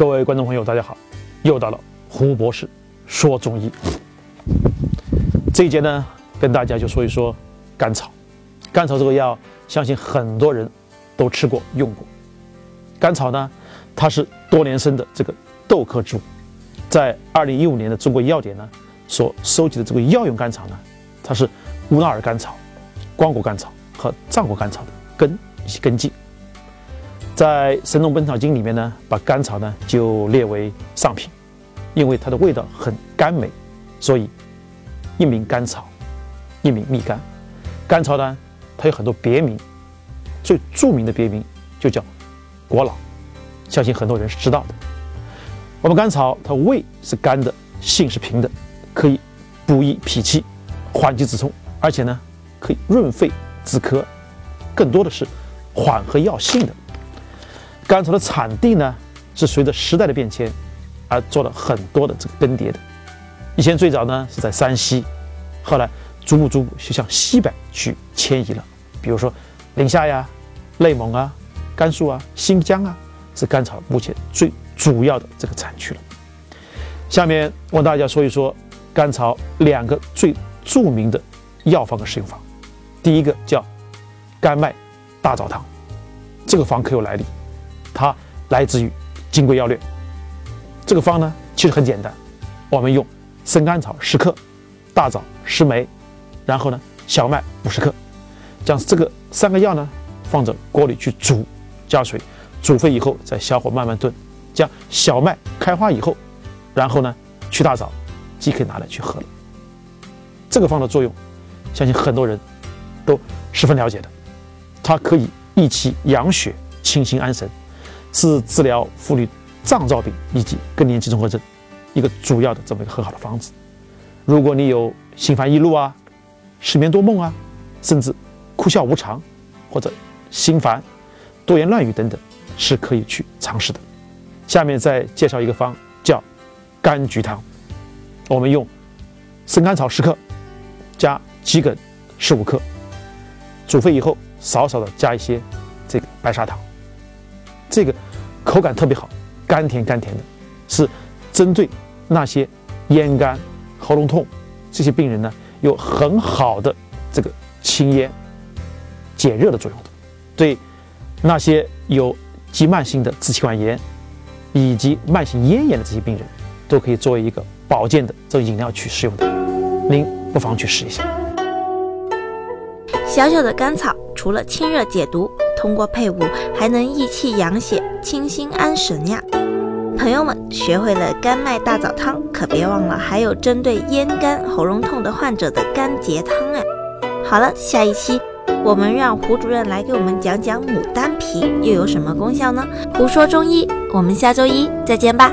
各位观众朋友，大家好！又到了胡博士说中医这一节呢，跟大家就说一说甘草。甘草这个药，相信很多人都吃过用过。甘草呢，它是多年生的这个豆科植物，在二零一五年的中国药典呢所收集的这个药用甘草呢，它是乌拉尔甘草、光果甘草和藏果甘草的根以及根茎。在《神农本草经》里面呢，把甘草呢就列为上品，因为它的味道很甘美，所以一名甘草，一名蜜甘。甘草呢，它有很多别名，最著名的别名就叫国老，相信很多人是知道的。我们甘草它味是甘的，性是平的，可以补益脾气，缓急止痛，而且呢可以润肺止咳，更多的是缓和药性的。甘草的产地呢，是随着时代的变迁而做了很多的这个更迭的。以前最早呢是在山西，后来逐步逐步就向西北去迁移了。比如说宁夏呀、内蒙啊、甘肃啊、新疆啊，是甘草目前最主要的这个产区了。下面我跟大家说一说甘草两个最著名的药方和使用方。第一个叫甘麦大枣汤，这个方可有来历。它来自于《金匮要略》。这个方呢，其实很简单，我们用生甘草十克，大枣十枚，然后呢，小麦五十克，将这个三个药呢放在锅里去煮，加水煮沸以后，再小火慢慢炖，将小麦开花以后，然后呢去大枣，即可以拿来去喝了。这个方的作用，相信很多人都十分了解的，它可以益气养血、清心安神。是治疗妇女脏燥病以及更年期综合症一个主要的这么一个很好的方子。如果你有心烦易怒啊、失眠多梦啊，甚至哭笑无常或者心烦、多言乱语等等，是可以去尝试的。下面再介绍一个方，叫柑橘汤。我们用生甘草十克，加桔梗十五克，煮沸以后，少少的加一些这个白砂糖。这个口感特别好，甘甜甘甜的，是针对那些咽干、喉咙痛这些病人呢，有很好的这个清咽、解热的作用的。对那些有急慢性的支气管炎以及慢性咽炎的这些病人，都可以作为一个保健的这个饮料去使用的。您不妨去试一下。小小的甘草，除了清热解毒。通过配伍还能益气养血、清心安神呀！朋友们，学会了甘麦大枣汤，可别忘了还有针对咽干、喉咙痛的患者的甘结汤啊！好了，下一期我们让胡主任来给我们讲讲牡丹皮又有什么功效呢？胡说中医，我们下周一再见吧。